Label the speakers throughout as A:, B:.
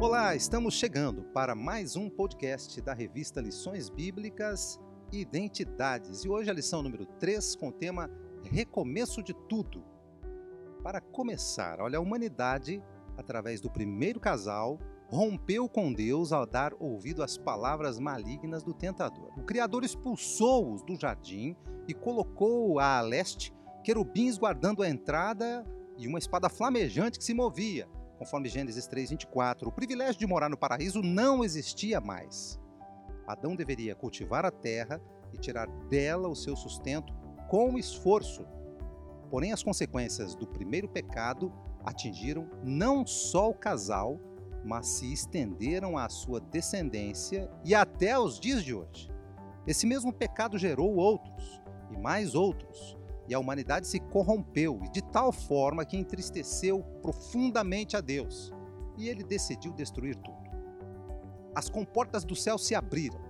A: Olá, estamos chegando para mais um podcast da revista Lições Bíblicas e Identidades. E hoje a lição número 3 com o tema Recomeço de Tudo. Para começar, olha, a humanidade, através do primeiro casal, rompeu com Deus ao dar ouvido às palavras malignas do tentador. O Criador expulsou-os do jardim e colocou a leste querubins guardando a entrada e uma espada flamejante que se movia Conforme Gênesis 3:24, o privilégio de morar no paraíso não existia mais. Adão deveria cultivar a terra e tirar dela o seu sustento com esforço. Porém, as consequências do primeiro pecado atingiram não só o casal, mas se estenderam à sua descendência e até aos dias de hoje. Esse mesmo pecado gerou outros, e mais outros, e a humanidade se corrompeu, de tal forma que entristeceu profundamente a Deus, e ele decidiu destruir tudo. As comportas do céu se abriram,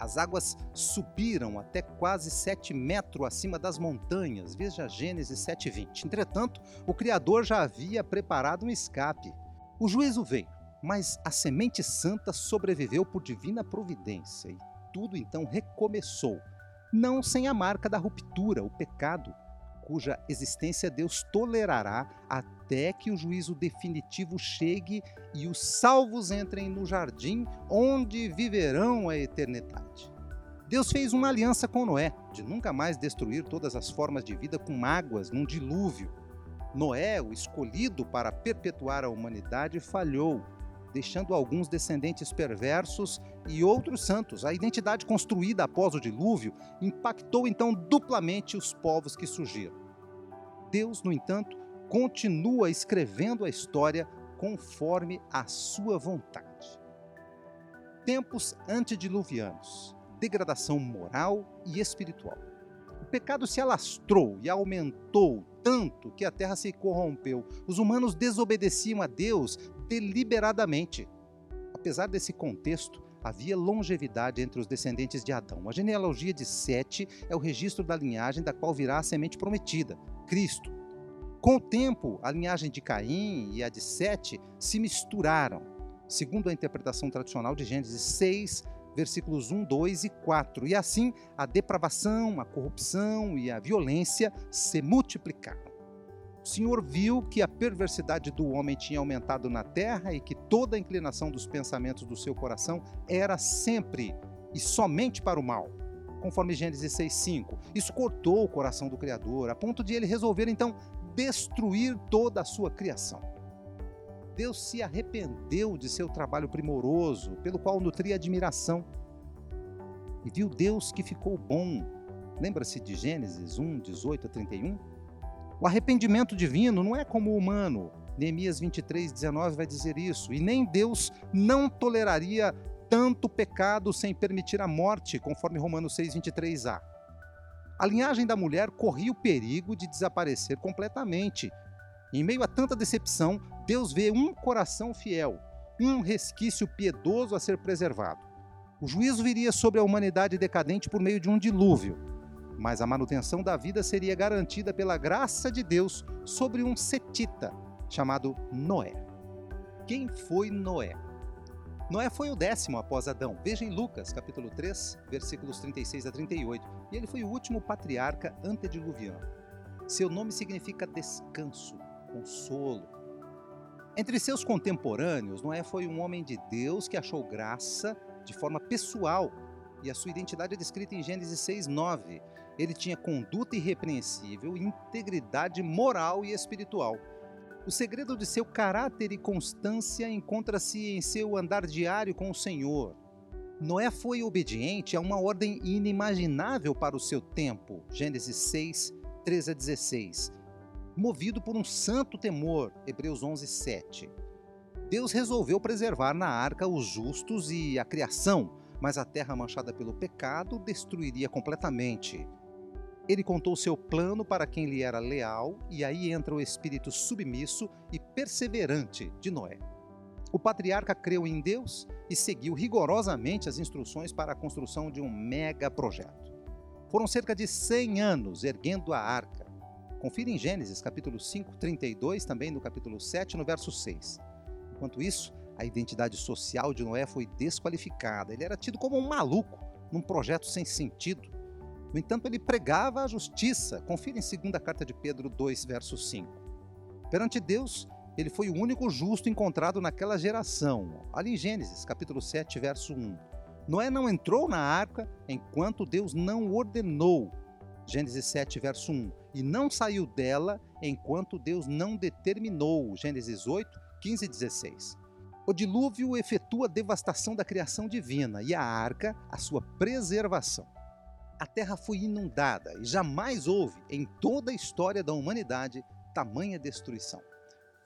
A: as águas subiram até quase sete metros acima das montanhas, veja Gênesis 7,20. Entretanto, o Criador já havia preparado um escape. O juízo veio, mas a semente santa sobreviveu por divina providência, e tudo então recomeçou não sem a marca da ruptura, o pecado, cuja existência Deus tolerará até que o juízo definitivo chegue e os salvos entrem no jardim onde viverão a eternidade. Deus fez uma aliança com Noé, de nunca mais destruir todas as formas de vida com águas num dilúvio. Noé, o escolhido para perpetuar a humanidade, falhou deixando alguns descendentes perversos e outros santos. A identidade construída após o dilúvio impactou então duplamente os povos que surgiram. Deus, no entanto, continua escrevendo a história conforme a sua vontade. Tempos antediluvianos, degradação moral e espiritual. O pecado se alastrou e aumentou tanto que a terra se corrompeu. Os humanos desobedeciam a Deus deliberadamente. Apesar desse contexto, havia longevidade entre os descendentes de Adão. A genealogia de Sete é o registro da linhagem da qual virá a semente prometida, Cristo. Com o tempo, a linhagem de Caim e a de Sete se misturaram, segundo a interpretação tradicional de Gênesis 6, versículos 1, 2 e 4. E assim, a depravação, a corrupção e a violência se multiplicaram. O Senhor viu que a perversidade do homem tinha aumentado na terra e que toda a inclinação dos pensamentos do seu coração era sempre e somente para o mal, conforme Gênesis 6:5. Isso cortou o coração do Criador, a ponto de ele resolver então destruir toda a sua criação. Deus se arrependeu de seu trabalho primoroso, pelo qual nutria admiração. E viu Deus que ficou bom. Lembra-se de Gênesis 1, 18 a 31? O arrependimento divino não é como o humano. Neemias 23, 19 vai dizer isso. E nem Deus não toleraria tanto pecado sem permitir a morte, conforme Romanos 6, 23a. A linhagem da mulher corria o perigo de desaparecer completamente. Em meio a tanta decepção, Deus vê um coração fiel, um resquício piedoso a ser preservado. O juízo viria sobre a humanidade decadente por meio de um dilúvio mas a manutenção da vida seria garantida pela graça de Deus sobre um setita chamado Noé. Quem foi Noé? Noé foi o décimo após Adão. Veja em Lucas, capítulo 3, versículos 36 a 38. E ele foi o último patriarca antediluviano. Seu nome significa descanso, consolo. Entre seus contemporâneos, Noé foi um homem de Deus que achou graça de forma pessoal e a sua identidade é descrita em Gênesis 6:9. Ele tinha conduta irrepreensível, integridade moral e espiritual. O segredo de seu caráter e constância encontra-se em seu andar diário com o Senhor. Noé foi obediente a uma ordem inimaginável para o seu tempo. Gênesis 6, 13 a 16. Movido por um santo temor. Hebreus 11, 7. Deus resolveu preservar na arca os justos e a criação, mas a terra manchada pelo pecado destruiria completamente. Ele contou seu plano para quem lhe era leal, e aí entra o espírito submisso e perseverante de Noé. O patriarca creu em Deus e seguiu rigorosamente as instruções para a construção de um mega projeto. Foram cerca de 100 anos erguendo a arca. Confira em Gênesis capítulo 5, 32, também no capítulo 7, no verso 6. Enquanto isso, A identidade social de Noé foi desqualificada. Ele era tido como um maluco, num projeto sem sentido. No entanto, ele pregava a justiça. Confira em 2 carta de Pedro 2, verso 5. Perante Deus, ele foi o único justo encontrado naquela geração. Ali em Gênesis, capítulo 7, verso 1. Noé não entrou na arca enquanto Deus não ordenou. Gênesis 7, verso 1. E não saiu dela enquanto Deus não determinou. Gênesis 8, 15 e 16. O dilúvio efetua a devastação da criação divina e a arca a sua preservação a terra foi inundada e jamais houve em toda a história da humanidade tamanha destruição.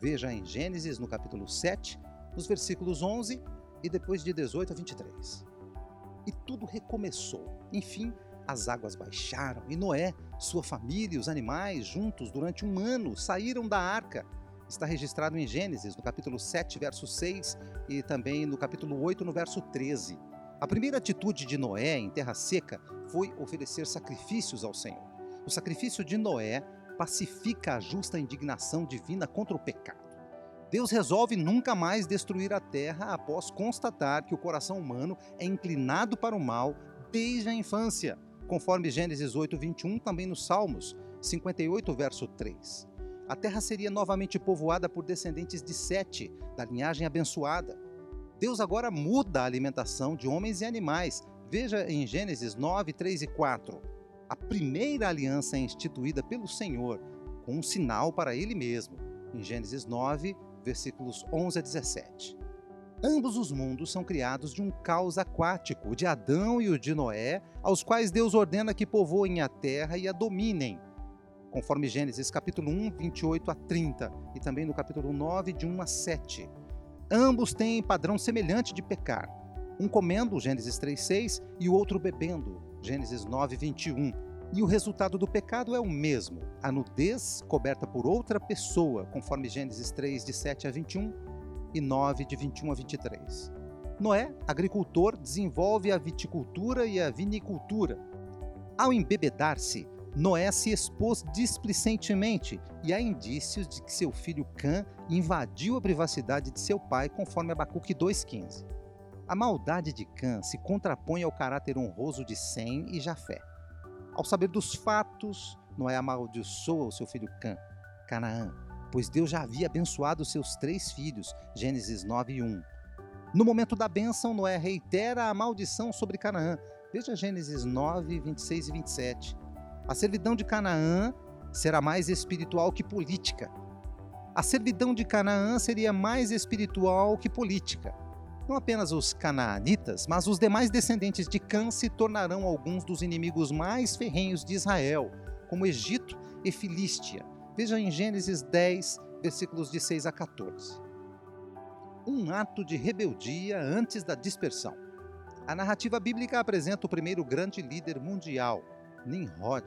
A: Veja em Gênesis, no capítulo 7, nos versículos 11 e depois de 18 a 23. E tudo recomeçou. Enfim, as águas baixaram e Noé, sua família e os animais, juntos durante um ano, saíram da arca. Está registrado em Gênesis, no capítulo 7, verso 6 e também no capítulo 8, no verso 13. A primeira atitude de Noé em terra seca foi oferecer sacrifícios ao Senhor. O sacrifício de Noé pacifica a justa indignação divina contra o pecado. Deus resolve nunca mais destruir a terra após constatar que o coração humano é inclinado para o mal desde a infância, conforme Gênesis 8, 21, também nos Salmos 58, verso 3. A terra seria novamente povoada por descendentes de Sete, da linhagem abençoada. Deus agora muda a alimentação de homens e animais. Veja em Gênesis 9, 3 e 4. A primeira aliança é instituída pelo Senhor, com um sinal para ele mesmo. Em Gênesis 9, versículos 11 a 17. Ambos os mundos são criados de um caos aquático, o de Adão e o de Noé, aos quais Deus ordena que povoem a terra e a dominem, conforme Gênesis capítulo 1, 28 a 30, e também no capítulo 9, de 1 a 7. Ambos têm padrão semelhante de pecar. Um comendo, Gênesis 3:6, e o outro bebendo, Gênesis 9:21. E o resultado do pecado é o mesmo: a nudez coberta por outra pessoa, conforme Gênesis 3 de 7 a 21 e 9 de 21 a 23. Noé, agricultor, desenvolve a viticultura e a vinicultura. Ao embebedar-se, Noé se expôs displicentemente e há indícios de que seu filho Cã invadiu a privacidade de seu pai, conforme Abacuque 2,15. A maldade de Cã se contrapõe ao caráter honroso de Sem e Jafé. Ao saber dos fatos, Noé amaldiçoa o seu filho Cã, Canaã, pois Deus já havia abençoado seus três filhos, Gênesis 9 1. No momento da bênção, Noé reitera a maldição sobre Canaã. Veja Gênesis 9, 26 e 27. A servidão de Canaã será mais espiritual que política. A servidão de Canaã seria mais espiritual que política. Não apenas os canaanitas, mas os demais descendentes de Cã se tornarão alguns dos inimigos mais ferrenhos de Israel, como Egito e Filístia. Veja em Gênesis 10, versículos de 6 a 14. Um ato de rebeldia antes da dispersão. A narrativa bíblica apresenta o primeiro grande líder mundial, Nimrod,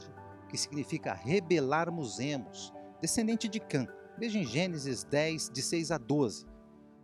A: que significa rebelarmos-emos, descendente de Cã. Veja em Gênesis 10, de 6 a 12.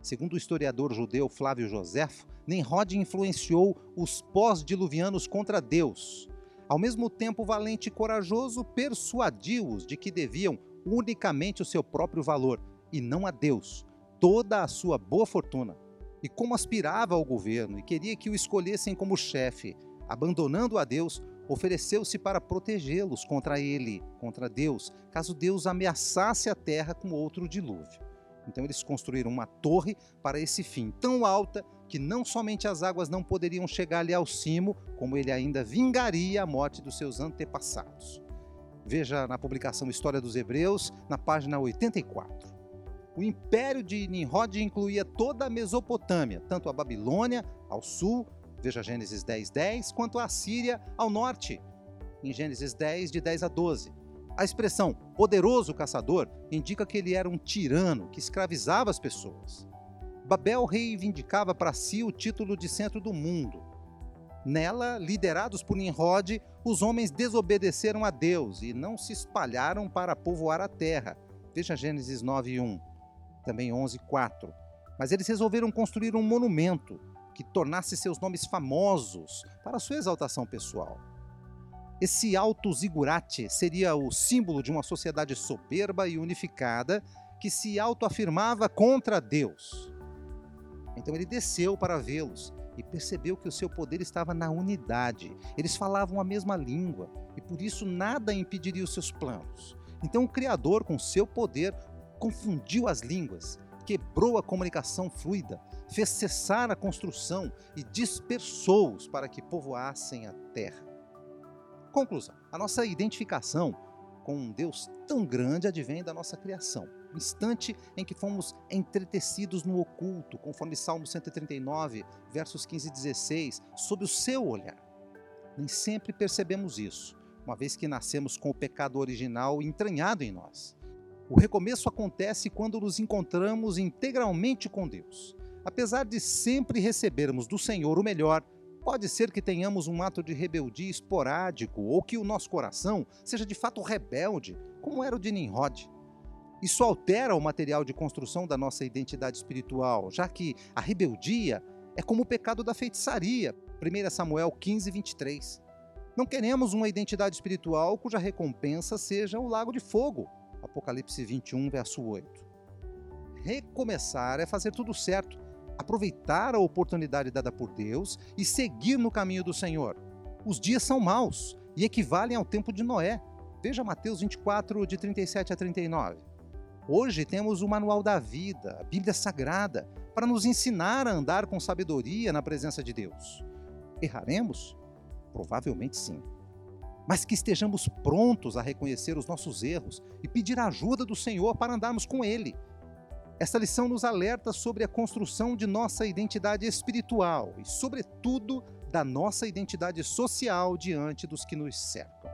A: Segundo o historiador judeu Flávio Joséfo, Nimrod influenciou os pós-diluvianos contra Deus. Ao mesmo tempo valente e corajoso, persuadiu-os de que deviam unicamente o seu próprio valor e não a Deus, toda a sua boa fortuna. E como aspirava ao governo e queria que o escolhessem como chefe, abandonando a Deus, ofereceu-se para protegê-los contra ele, contra Deus, caso Deus ameaçasse a terra com outro dilúvio. Então eles construíram uma torre para esse fim, tão alta que não somente as águas não poderiam chegar-lhe ao cimo, como ele ainda vingaria a morte dos seus antepassados. Veja na publicação História dos Hebreus, na página 84. O império de Nimrod incluía toda a Mesopotâmia, tanto a Babilônia ao sul, Veja Gênesis 10, 10, quanto a Síria ao norte, em Gênesis 10, de 10 a 12. A expressão poderoso caçador indica que ele era um tirano que escravizava as pessoas. Babel reivindicava para si o título de centro do mundo. Nela, liderados por Nimrod, os homens desobedeceram a Deus e não se espalharam para povoar a terra. Veja Gênesis 9, 1, também 11, 4. Mas eles resolveram construir um monumento que tornasse seus nomes famosos para sua exaltação pessoal. Esse alto zigurate seria o símbolo de uma sociedade soberba e unificada que se autoafirmava contra Deus. Então ele desceu para vê-los e percebeu que o seu poder estava na unidade. Eles falavam a mesma língua e por isso nada impediria os seus planos. Então o Criador, com seu poder, confundiu as línguas, quebrou a comunicação fluida, fez cessar a construção e dispersou-os para que povoassem a terra. Conclusão: a nossa identificação com um Deus tão grande advém da nossa criação instante em que fomos entretecidos no oculto, conforme Salmo 139, versos 15 e 16, sob o seu olhar. Nem sempre percebemos isso, uma vez que nascemos com o pecado original entranhado em nós. O recomeço acontece quando nos encontramos integralmente com Deus. Apesar de sempre recebermos do Senhor o melhor, pode ser que tenhamos um ato de rebeldia esporádico ou que o nosso coração seja de fato rebelde, como era o de Nimrod. Isso altera o material de construção da nossa identidade espiritual, já que a rebeldia é como o pecado da feitiçaria, 1 Samuel 15, 23. Não queremos uma identidade espiritual cuja recompensa seja o lago de fogo, Apocalipse 21, verso 8. Recomeçar é fazer tudo certo, aproveitar a oportunidade dada por Deus e seguir no caminho do Senhor. Os dias são maus e equivalem ao tempo de Noé. Veja Mateus 24, de 37 a 39. Hoje temos o Manual da Vida, a Bíblia Sagrada, para nos ensinar a andar com sabedoria na presença de Deus. Erraremos? Provavelmente sim. Mas que estejamos prontos a reconhecer os nossos erros e pedir a ajuda do Senhor para andarmos com Ele. Esta lição nos alerta sobre a construção de nossa identidade espiritual e, sobretudo, da nossa identidade social diante dos que nos cercam.